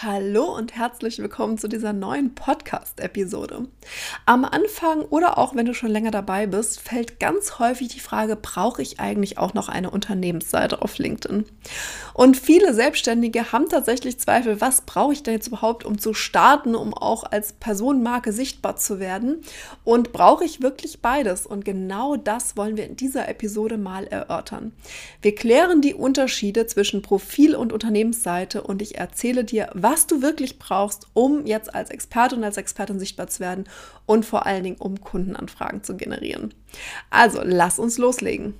Hallo und herzlich willkommen zu dieser neuen Podcast-Episode. Am Anfang oder auch wenn du schon länger dabei bist, fällt ganz häufig die Frage, brauche ich eigentlich auch noch eine Unternehmensseite auf LinkedIn? Und viele Selbstständige haben tatsächlich Zweifel, was brauche ich denn jetzt überhaupt, um zu starten, um auch als Personenmarke sichtbar zu werden? Und brauche ich wirklich beides? Und genau das wollen wir in dieser Episode mal erörtern. Wir klären die Unterschiede zwischen Profil und Unternehmensseite und ich erzähle dir, was was du wirklich brauchst, um jetzt als Experte und als Expertin sichtbar zu werden und vor allen Dingen, um Kundenanfragen zu generieren. Also, lass uns loslegen.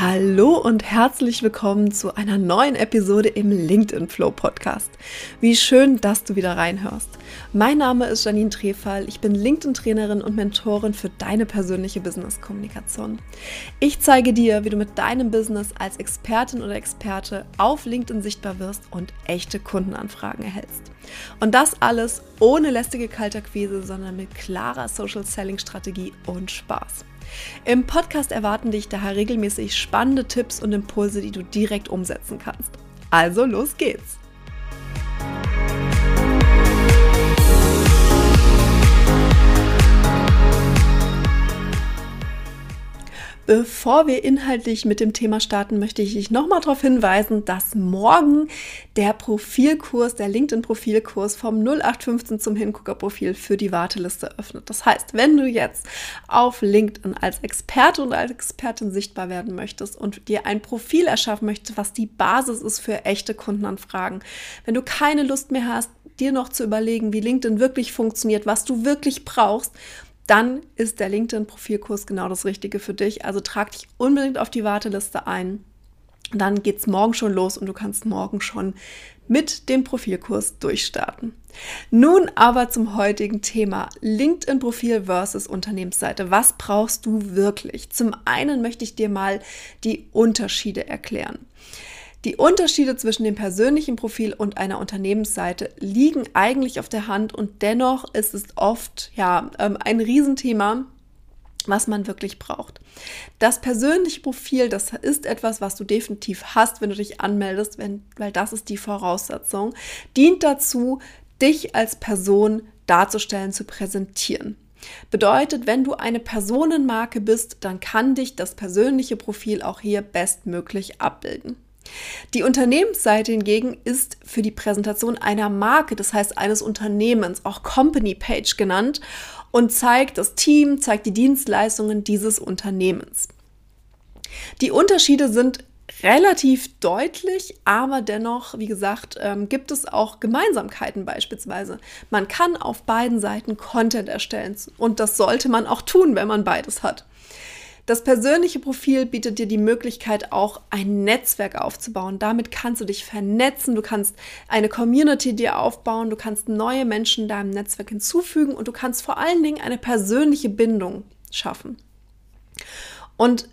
Hallo und herzlich willkommen zu einer neuen Episode im LinkedIn Flow Podcast. Wie schön, dass du wieder reinhörst. Mein Name ist Janine Trefall, ich bin LinkedIn-Trainerin und Mentorin für deine persönliche Business-Kommunikation. Ich zeige dir, wie du mit deinem Business als Expertin oder Experte auf LinkedIn sichtbar wirst und echte Kundenanfragen erhältst. Und das alles ohne lästige Kalterquise, sondern mit klarer Social Selling Strategie und Spaß. Im Podcast erwarten dich daher regelmäßig spannende Tipps und Impulse, die du direkt umsetzen kannst. Also los geht's! Bevor wir inhaltlich mit dem Thema starten, möchte ich dich nochmal darauf hinweisen, dass morgen der Profilkurs, der LinkedIn-Profilkurs vom 0815 zum Hingucker-Profil für die Warteliste öffnet. Das heißt, wenn du jetzt auf LinkedIn als Experte und als Expertin sichtbar werden möchtest und dir ein Profil erschaffen möchtest, was die Basis ist für echte Kundenanfragen, wenn du keine Lust mehr hast, dir noch zu überlegen, wie LinkedIn wirklich funktioniert, was du wirklich brauchst, dann ist der LinkedIn-Profilkurs genau das Richtige für dich. Also trag dich unbedingt auf die Warteliste ein. Dann geht es morgen schon los und du kannst morgen schon mit dem Profilkurs durchstarten. Nun aber zum heutigen Thema LinkedIn-Profil versus Unternehmensseite. Was brauchst du wirklich? Zum einen möchte ich dir mal die Unterschiede erklären. Die Unterschiede zwischen dem persönlichen Profil und einer Unternehmensseite liegen eigentlich auf der Hand und dennoch ist es oft ja ähm, ein Riesenthema, was man wirklich braucht. Das persönliche Profil, das ist etwas, was du definitiv hast, wenn du dich anmeldest, wenn, weil das ist die Voraussetzung, dient dazu, dich als Person darzustellen, zu präsentieren. Bedeutet, wenn du eine Personenmarke bist, dann kann dich das persönliche Profil auch hier bestmöglich abbilden. Die Unternehmensseite hingegen ist für die Präsentation einer Marke, das heißt eines Unternehmens, auch Company Page genannt, und zeigt das Team, zeigt die Dienstleistungen dieses Unternehmens. Die Unterschiede sind relativ deutlich, aber dennoch, wie gesagt, ähm, gibt es auch Gemeinsamkeiten beispielsweise. Man kann auf beiden Seiten Content erstellen und das sollte man auch tun, wenn man beides hat. Das persönliche Profil bietet dir die Möglichkeit, auch ein Netzwerk aufzubauen. Damit kannst du dich vernetzen, du kannst eine Community dir aufbauen, du kannst neue Menschen deinem Netzwerk hinzufügen und du kannst vor allen Dingen eine persönliche Bindung schaffen. Und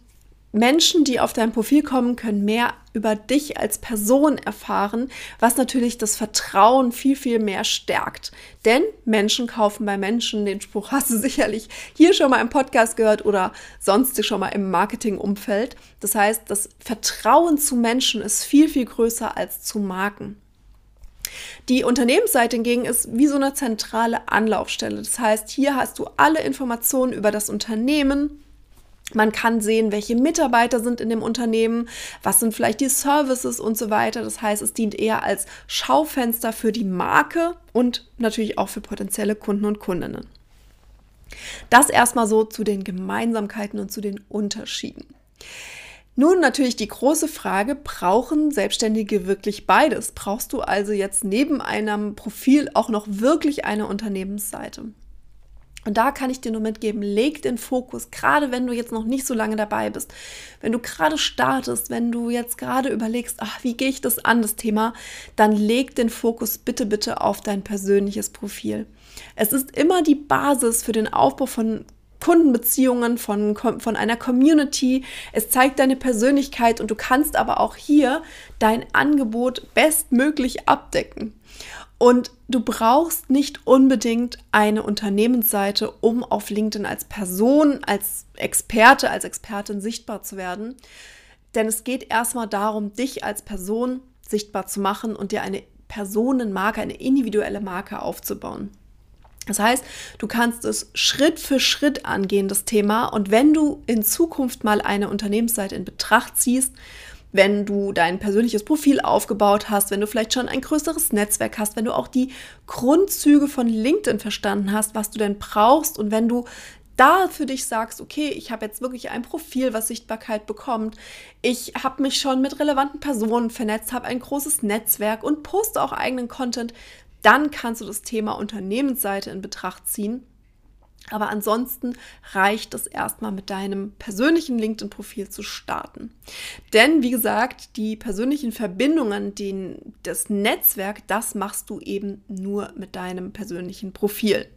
Menschen, die auf dein Profil kommen, können mehr über dich als Person erfahren, was natürlich das Vertrauen viel, viel mehr stärkt. Denn Menschen kaufen bei Menschen, den Spruch hast du sicherlich hier schon mal im Podcast gehört oder sonst schon mal im Marketingumfeld. Das heißt, das Vertrauen zu Menschen ist viel, viel größer als zu Marken. Die Unternehmensseite hingegen ist wie so eine zentrale Anlaufstelle. Das heißt, hier hast du alle Informationen über das Unternehmen, man kann sehen, welche Mitarbeiter sind in dem Unternehmen, was sind vielleicht die Services und so weiter. Das heißt, es dient eher als Schaufenster für die Marke und natürlich auch für potenzielle Kunden und Kundinnen. Das erstmal so zu den Gemeinsamkeiten und zu den Unterschieden. Nun natürlich die große Frage, brauchen Selbstständige wirklich beides? Brauchst du also jetzt neben einem Profil auch noch wirklich eine Unternehmensseite? Und da kann ich dir nur mitgeben, leg den Fokus, gerade wenn du jetzt noch nicht so lange dabei bist, wenn du gerade startest, wenn du jetzt gerade überlegst, ach, wie gehe ich das an, das Thema, dann leg den Fokus bitte, bitte auf dein persönliches Profil. Es ist immer die Basis für den Aufbau von Kundenbeziehungen, von, von einer Community. Es zeigt deine Persönlichkeit und du kannst aber auch hier dein Angebot bestmöglich abdecken. Und du brauchst nicht unbedingt eine Unternehmensseite, um auf LinkedIn als Person, als Experte, als Expertin sichtbar zu werden. Denn es geht erstmal darum, dich als Person sichtbar zu machen und dir eine Personenmarke, eine individuelle Marke aufzubauen. Das heißt, du kannst es Schritt für Schritt angehen, das Thema. Und wenn du in Zukunft mal eine Unternehmensseite in Betracht ziehst, wenn du dein persönliches Profil aufgebaut hast, wenn du vielleicht schon ein größeres Netzwerk hast, wenn du auch die Grundzüge von LinkedIn verstanden hast, was du denn brauchst und wenn du da für dich sagst, okay, ich habe jetzt wirklich ein Profil, was Sichtbarkeit bekommt. Ich habe mich schon mit relevanten Personen vernetzt, habe ein großes Netzwerk und poste auch eigenen Content, dann kannst du das Thema Unternehmensseite in Betracht ziehen. Aber ansonsten reicht es erstmal mit deinem persönlichen LinkedIn-Profil zu starten. Denn wie gesagt, die persönlichen Verbindungen, den, das Netzwerk, das machst du eben nur mit deinem persönlichen Profil.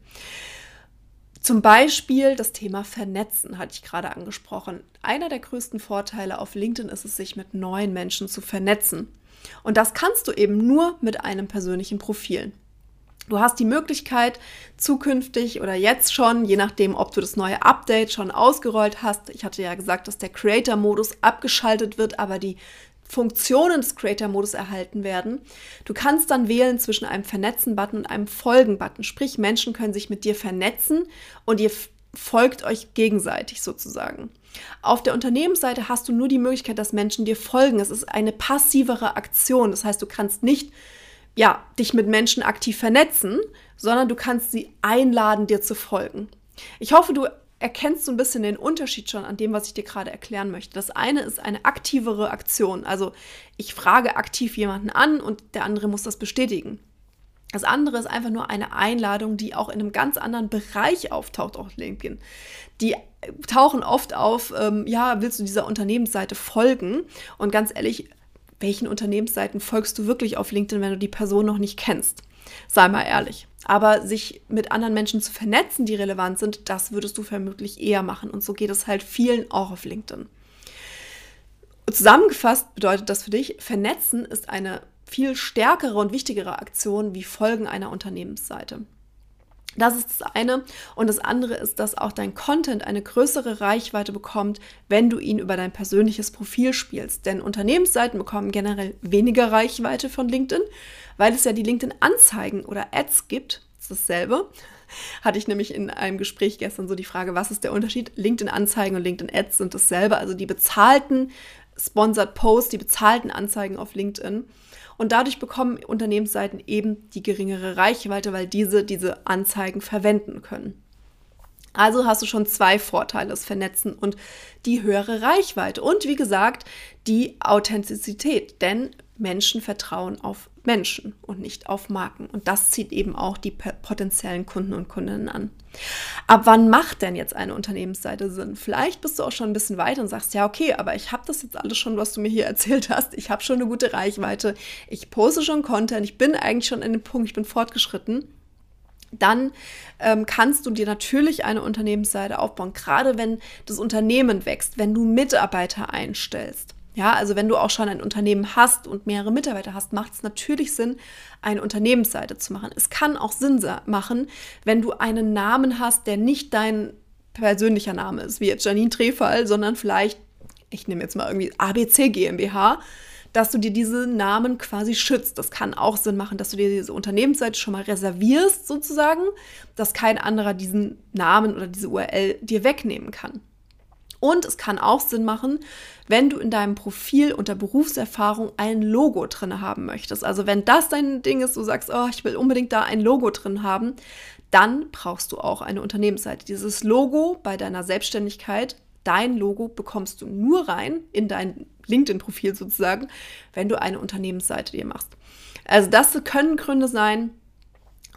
Zum Beispiel das Thema Vernetzen hatte ich gerade angesprochen. Einer der größten Vorteile auf LinkedIn ist es, sich mit neuen Menschen zu vernetzen. Und das kannst du eben nur mit einem persönlichen Profil. Du hast die Möglichkeit, zukünftig oder jetzt schon, je nachdem, ob du das neue Update schon ausgerollt hast. Ich hatte ja gesagt, dass der Creator-Modus abgeschaltet wird, aber die Funktionen des Creator-Modus erhalten werden. Du kannst dann wählen zwischen einem Vernetzen-Button und einem Folgen-Button. Sprich, Menschen können sich mit dir vernetzen und ihr folgt euch gegenseitig sozusagen. Auf der Unternehmensseite hast du nur die Möglichkeit, dass Menschen dir folgen. Es ist eine passivere Aktion. Das heißt, du kannst nicht ja, dich mit Menschen aktiv vernetzen, sondern du kannst sie einladen, dir zu folgen. Ich hoffe, du erkennst so ein bisschen den Unterschied schon an dem, was ich dir gerade erklären möchte. Das eine ist eine aktivere Aktion. Also ich frage aktiv jemanden an und der andere muss das bestätigen. Das andere ist einfach nur eine Einladung, die auch in einem ganz anderen Bereich auftaucht auf LinkedIn. Die tauchen oft auf, ähm, ja, willst du dieser Unternehmensseite folgen? Und ganz ehrlich, welchen Unternehmensseiten folgst du wirklich auf LinkedIn, wenn du die Person noch nicht kennst? Sei mal ehrlich. Aber sich mit anderen Menschen zu vernetzen, die relevant sind, das würdest du vermutlich eher machen. Und so geht es halt vielen auch auf LinkedIn. Zusammengefasst bedeutet das für dich, vernetzen ist eine viel stärkere und wichtigere Aktion wie Folgen einer Unternehmensseite. Das ist das eine. Und das andere ist, dass auch dein Content eine größere Reichweite bekommt, wenn du ihn über dein persönliches Profil spielst. Denn Unternehmensseiten bekommen generell weniger Reichweite von LinkedIn, weil es ja die LinkedIn-Anzeigen oder Ads gibt. Das ist dasselbe. Hatte ich nämlich in einem Gespräch gestern so die Frage, was ist der Unterschied? LinkedIn-Anzeigen und LinkedIn-Ads sind dasselbe. Also die bezahlten Sponsored Posts, die bezahlten Anzeigen auf LinkedIn. Und dadurch bekommen Unternehmensseiten eben die geringere Reichweite, weil diese diese Anzeigen verwenden können. Also hast du schon zwei Vorteile, das Vernetzen und die höhere Reichweite. Und wie gesagt, die Authentizität. Denn Menschen vertrauen auf Menschen und nicht auf Marken. Und das zieht eben auch die potenziellen Kunden und Kundinnen an. Ab wann macht denn jetzt eine Unternehmensseite Sinn? Vielleicht bist du auch schon ein bisschen weiter und sagst, ja, okay, aber ich habe das jetzt alles schon, was du mir hier erzählt hast. Ich habe schon eine gute Reichweite. Ich poste schon Content. Ich bin eigentlich schon an dem Punkt, ich bin fortgeschritten dann ähm, kannst du dir natürlich eine Unternehmensseite aufbauen, gerade wenn das Unternehmen wächst, wenn du Mitarbeiter einstellst. Ja, also wenn du auch schon ein Unternehmen hast und mehrere Mitarbeiter hast, macht es natürlich Sinn, eine Unternehmensseite zu machen. Es kann auch Sinn machen, wenn du einen Namen hast, der nicht dein persönlicher Name ist, wie jetzt Janine Trefall, sondern vielleicht, ich nehme jetzt mal irgendwie ABC GmbH, dass du dir diese Namen quasi schützt. Das kann auch Sinn machen, dass du dir diese Unternehmensseite schon mal reservierst, sozusagen, dass kein anderer diesen Namen oder diese URL dir wegnehmen kann. Und es kann auch Sinn machen, wenn du in deinem Profil unter Berufserfahrung ein Logo drin haben möchtest. Also wenn das dein Ding ist, du sagst, oh, ich will unbedingt da ein Logo drin haben, dann brauchst du auch eine Unternehmensseite. Dieses Logo bei deiner Selbstständigkeit, dein Logo bekommst du nur rein in dein LinkedIn-Profil sozusagen, wenn du eine Unternehmensseite dir machst. Also das können Gründe sein,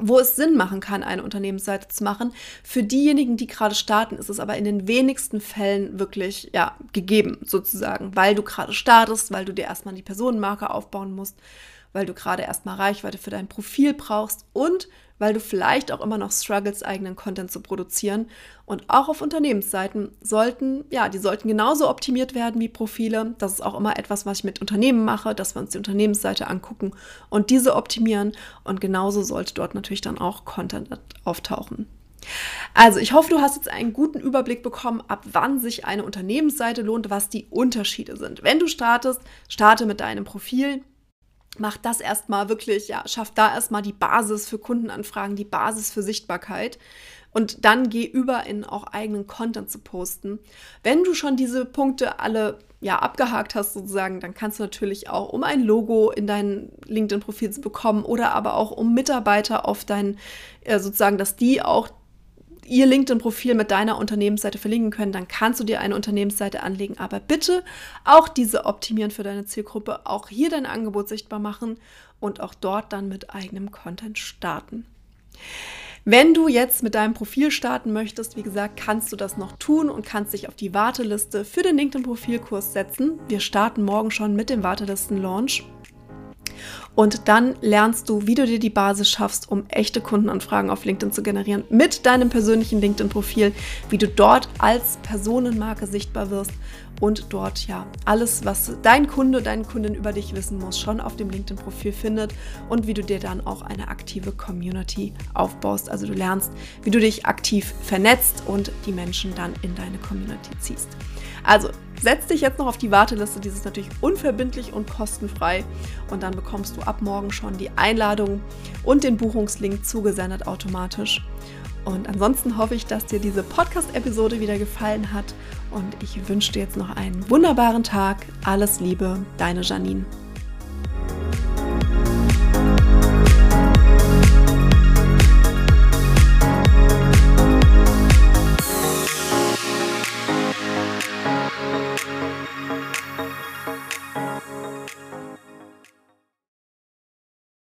wo es Sinn machen kann, eine Unternehmensseite zu machen. Für diejenigen, die gerade starten, ist es aber in den wenigsten Fällen wirklich ja, gegeben, sozusagen, weil du gerade startest, weil du dir erstmal die Personenmarke aufbauen musst, weil du gerade erstmal Reichweite für dein Profil brauchst und weil du vielleicht auch immer noch struggles, eigenen Content zu produzieren. Und auch auf Unternehmensseiten sollten, ja, die sollten genauso optimiert werden wie Profile. Das ist auch immer etwas, was ich mit Unternehmen mache, dass wir uns die Unternehmensseite angucken und diese optimieren. Und genauso sollte dort natürlich dann auch Content auftauchen. Also, ich hoffe, du hast jetzt einen guten Überblick bekommen, ab wann sich eine Unternehmensseite lohnt, was die Unterschiede sind. Wenn du startest, starte mit deinem Profil. Mach das erstmal wirklich, ja, schaff da erstmal die Basis für Kundenanfragen, die Basis für Sichtbarkeit. Und dann geh über in auch eigenen Content zu posten. Wenn du schon diese Punkte alle ja, abgehakt hast sozusagen, dann kannst du natürlich auch, um ein Logo in dein LinkedIn-Profil zu bekommen oder aber auch um Mitarbeiter auf dein, äh, sozusagen, dass die auch ihr LinkedIn-Profil mit deiner Unternehmensseite verlinken können, dann kannst du dir eine Unternehmensseite anlegen. Aber bitte auch diese optimieren für deine Zielgruppe, auch hier dein Angebot sichtbar machen und auch dort dann mit eigenem Content starten. Wenn du jetzt mit deinem Profil starten möchtest, wie gesagt, kannst du das noch tun und kannst dich auf die Warteliste für den LinkedIn-Profilkurs setzen. Wir starten morgen schon mit dem Wartelisten-Launch. Und dann lernst du, wie du dir die Basis schaffst, um echte Kundenanfragen auf LinkedIn zu generieren mit deinem persönlichen LinkedIn-Profil, wie du dort als Personenmarke sichtbar wirst und dort ja alles, was dein Kunde, deine Kundin über dich wissen muss, schon auf dem LinkedIn-Profil findet und wie du dir dann auch eine aktive Community aufbaust. Also du lernst, wie du dich aktiv vernetzt und die Menschen dann in deine Community ziehst. Also setz dich jetzt noch auf die Warteliste, dieses ist natürlich unverbindlich und kostenfrei und dann bekommst du ab morgen schon die Einladung und den Buchungslink zugesendet automatisch. Und ansonsten hoffe ich, dass dir diese Podcast-Episode wieder gefallen hat und ich wünsche dir jetzt noch einen wunderbaren Tag. Alles Liebe, deine Janine.